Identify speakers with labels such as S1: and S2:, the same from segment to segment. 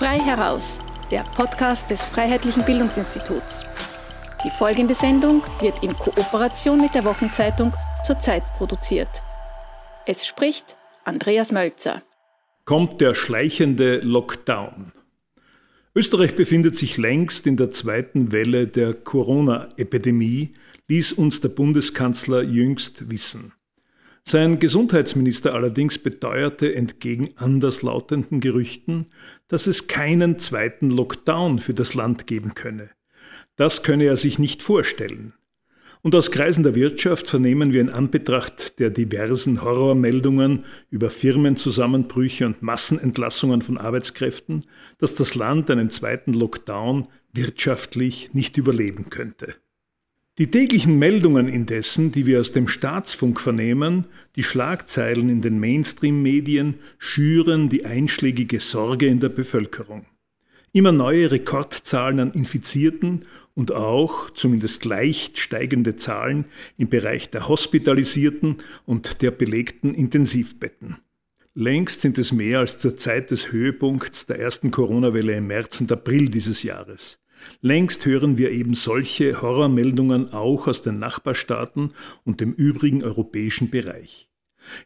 S1: Frei heraus, der Podcast des Freiheitlichen Bildungsinstituts. Die folgende Sendung wird in Kooperation mit der Wochenzeitung zur Zeit produziert. Es spricht Andreas Mölzer.
S2: Kommt der schleichende Lockdown? Österreich befindet sich längst in der zweiten Welle der Corona-Epidemie, ließ uns der Bundeskanzler jüngst wissen. Sein Gesundheitsminister allerdings beteuerte entgegen anderslautenden Gerüchten, dass es keinen zweiten Lockdown für das Land geben könne. Das könne er sich nicht vorstellen. Und aus Kreisen der Wirtschaft vernehmen wir in Anbetracht der diversen Horrormeldungen über Firmenzusammenbrüche und Massenentlassungen von Arbeitskräften, dass das Land einen zweiten Lockdown wirtschaftlich nicht überleben könnte. Die täglichen Meldungen indessen, die wir aus dem Staatsfunk vernehmen, die Schlagzeilen in den Mainstream-Medien, schüren die einschlägige Sorge in der Bevölkerung. Immer neue Rekordzahlen an Infizierten und auch zumindest leicht steigende Zahlen im Bereich der Hospitalisierten und der belegten Intensivbetten. Längst sind es mehr als zur Zeit des Höhepunkts der ersten Corona-Welle im März und April dieses Jahres. Längst hören wir eben solche Horrormeldungen auch aus den Nachbarstaaten und dem übrigen europäischen Bereich.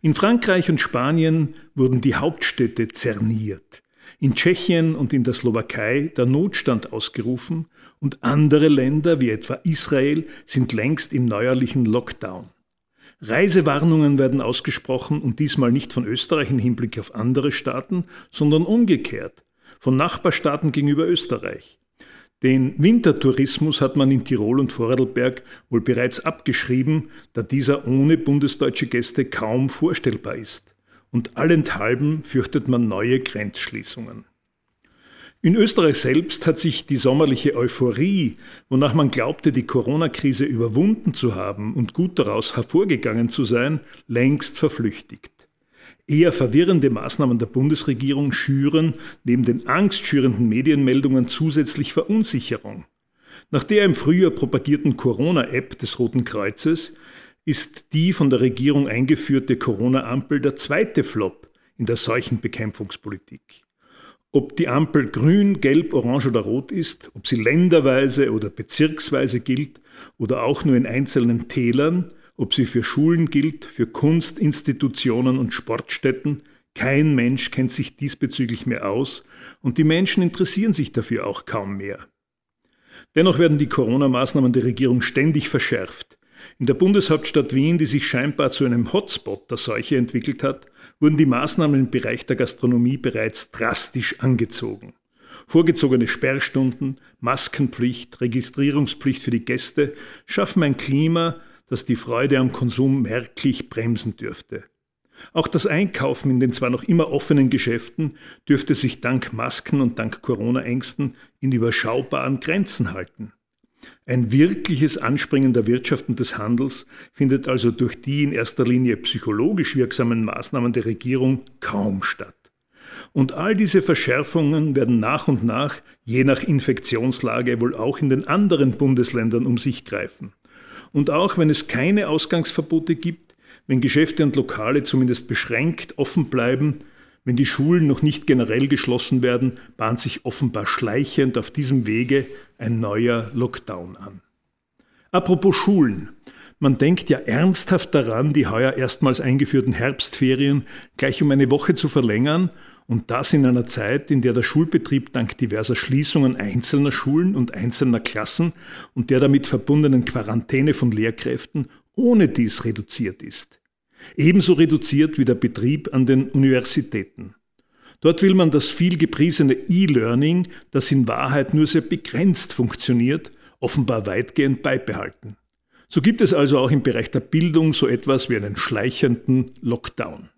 S2: In Frankreich und Spanien wurden die Hauptstädte zerniert, in Tschechien und in der Slowakei der Notstand ausgerufen und andere Länder wie etwa Israel sind längst im neuerlichen Lockdown. Reisewarnungen werden ausgesprochen und diesmal nicht von Österreich im Hinblick auf andere Staaten, sondern umgekehrt, von Nachbarstaaten gegenüber Österreich. Den Wintertourismus hat man in Tirol und Vorarlberg wohl bereits abgeschrieben, da dieser ohne bundesdeutsche Gäste kaum vorstellbar ist. Und allenthalben fürchtet man neue Grenzschließungen. In Österreich selbst hat sich die sommerliche Euphorie, wonach man glaubte, die Corona-Krise überwunden zu haben und gut daraus hervorgegangen zu sein, längst verflüchtigt. Eher verwirrende Maßnahmen der Bundesregierung schüren neben den angstschürenden Medienmeldungen zusätzlich Verunsicherung. Nach der im Frühjahr propagierten Corona-App des Roten Kreuzes ist die von der Regierung eingeführte Corona-Ampel der zweite Flop in der Seuchenbekämpfungspolitik. Ob die Ampel grün, gelb, orange oder rot ist, ob sie länderweise oder bezirksweise gilt oder auch nur in einzelnen Tälern, ob sie für Schulen gilt, für Kunstinstitutionen und Sportstätten, kein Mensch kennt sich diesbezüglich mehr aus und die Menschen interessieren sich dafür auch kaum mehr. Dennoch werden die Corona-Maßnahmen der Regierung ständig verschärft. In der Bundeshauptstadt Wien, die sich scheinbar zu einem Hotspot der Seuche entwickelt hat, wurden die Maßnahmen im Bereich der Gastronomie bereits drastisch angezogen. Vorgezogene Sperrstunden, Maskenpflicht, Registrierungspflicht für die Gäste schaffen ein Klima, das die Freude am Konsum merklich bremsen dürfte. Auch das Einkaufen in den zwar noch immer offenen Geschäften dürfte sich dank Masken und dank Corona-Ängsten in überschaubaren Grenzen halten. Ein wirkliches Anspringen der Wirtschaft und des Handels findet also durch die in erster Linie psychologisch wirksamen Maßnahmen der Regierung kaum statt. Und all diese Verschärfungen werden nach und nach, je nach Infektionslage, wohl auch in den anderen Bundesländern um sich greifen. Und auch wenn es keine Ausgangsverbote gibt, wenn Geschäfte und Lokale zumindest beschränkt offen bleiben, wenn die Schulen noch nicht generell geschlossen werden, bahnt sich offenbar schleichend auf diesem Wege ein neuer Lockdown an. Apropos Schulen. Man denkt ja ernsthaft daran, die heuer erstmals eingeführten Herbstferien gleich um eine Woche zu verlängern und das in einer Zeit, in der der Schulbetrieb dank diverser Schließungen einzelner Schulen und einzelner Klassen und der damit verbundenen Quarantäne von Lehrkräften ohne dies reduziert ist. Ebenso reduziert wie der Betrieb an den Universitäten. Dort will man das viel gepriesene E-Learning, das in Wahrheit nur sehr begrenzt funktioniert, offenbar weitgehend beibehalten. So gibt es also auch im Bereich der Bildung so etwas wie einen schleichenden Lockdown.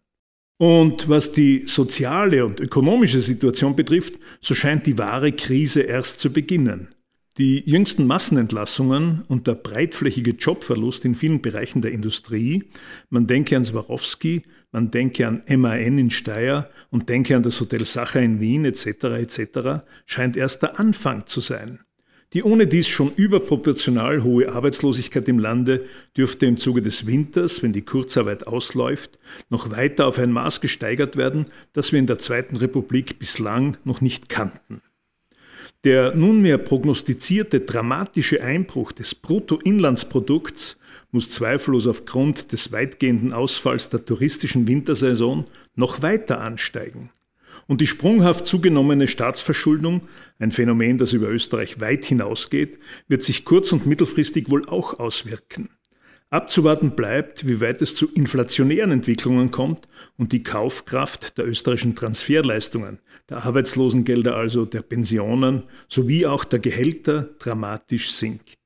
S2: Und was die soziale und ökonomische Situation betrifft, so scheint die wahre Krise erst zu beginnen. Die jüngsten Massenentlassungen und der breitflächige Jobverlust in vielen Bereichen der Industrie, man denke an Swarovski, man denke an MAN in Steyr und denke an das Hotel Sacher in Wien etc. etc., scheint erst der Anfang zu sein. Die ohne dies schon überproportional hohe Arbeitslosigkeit im Lande dürfte im Zuge des Winters, wenn die Kurzarbeit ausläuft, noch weiter auf ein Maß gesteigert werden, das wir in der Zweiten Republik bislang noch nicht kannten. Der nunmehr prognostizierte dramatische Einbruch des Bruttoinlandsprodukts muss zweifellos aufgrund des weitgehenden Ausfalls der touristischen Wintersaison noch weiter ansteigen. Und die sprunghaft zugenommene Staatsverschuldung, ein Phänomen, das über Österreich weit hinausgeht, wird sich kurz- und mittelfristig wohl auch auswirken. Abzuwarten bleibt, wie weit es zu inflationären Entwicklungen kommt und die Kaufkraft der österreichischen Transferleistungen, der Arbeitslosengelder also, der Pensionen sowie auch der Gehälter dramatisch sinkt.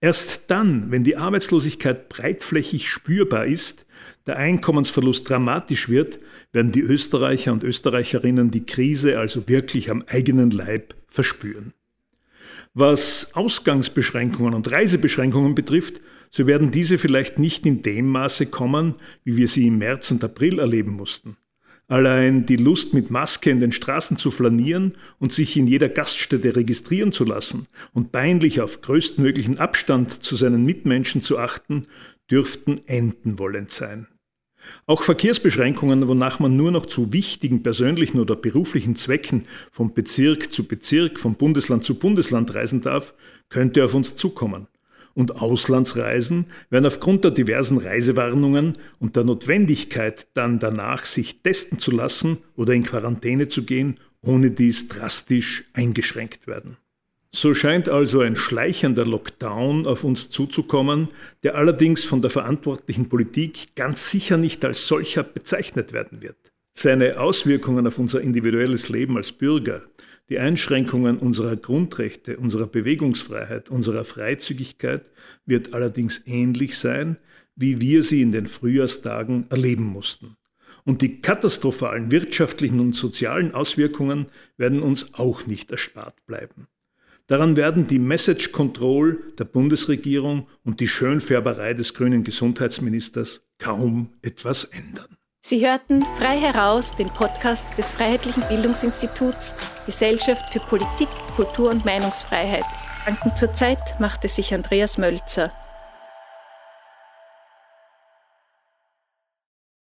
S2: Erst dann, wenn die Arbeitslosigkeit breitflächig spürbar ist, der Einkommensverlust dramatisch wird, werden die Österreicher und Österreicherinnen die Krise also wirklich am eigenen Leib verspüren. Was Ausgangsbeschränkungen und Reisebeschränkungen betrifft, so werden diese vielleicht nicht in dem Maße kommen, wie wir sie im März und April erleben mussten. Allein die Lust, mit Maske in den Straßen zu flanieren und sich in jeder Gaststätte registrieren zu lassen und peinlich auf größtmöglichen Abstand zu seinen Mitmenschen zu achten, dürften enden wollend sein. Auch Verkehrsbeschränkungen, wonach man nur noch zu wichtigen persönlichen oder beruflichen Zwecken vom Bezirk zu Bezirk, vom Bundesland zu Bundesland reisen darf, könnte auf uns zukommen. Und Auslandsreisen werden aufgrund der diversen Reisewarnungen und der Notwendigkeit dann danach, sich testen zu lassen oder in Quarantäne zu gehen, ohne dies drastisch eingeschränkt werden. So scheint also ein schleichender Lockdown auf uns zuzukommen, der allerdings von der verantwortlichen Politik ganz sicher nicht als solcher bezeichnet werden wird. Seine Auswirkungen auf unser individuelles Leben als Bürger, die Einschränkungen unserer Grundrechte, unserer Bewegungsfreiheit, unserer Freizügigkeit wird allerdings ähnlich sein, wie wir sie in den Frühjahrstagen erleben mussten. Und die katastrophalen wirtschaftlichen und sozialen Auswirkungen werden uns auch nicht erspart bleiben. Daran werden die Message Control der Bundesregierung und die Schönfärberei des grünen Gesundheitsministers kaum etwas ändern.
S1: Sie hörten frei heraus den Podcast des Freiheitlichen Bildungsinstituts Gesellschaft für Politik, Kultur und Meinungsfreiheit. Danken zur Zeit machte sich Andreas Mölzer.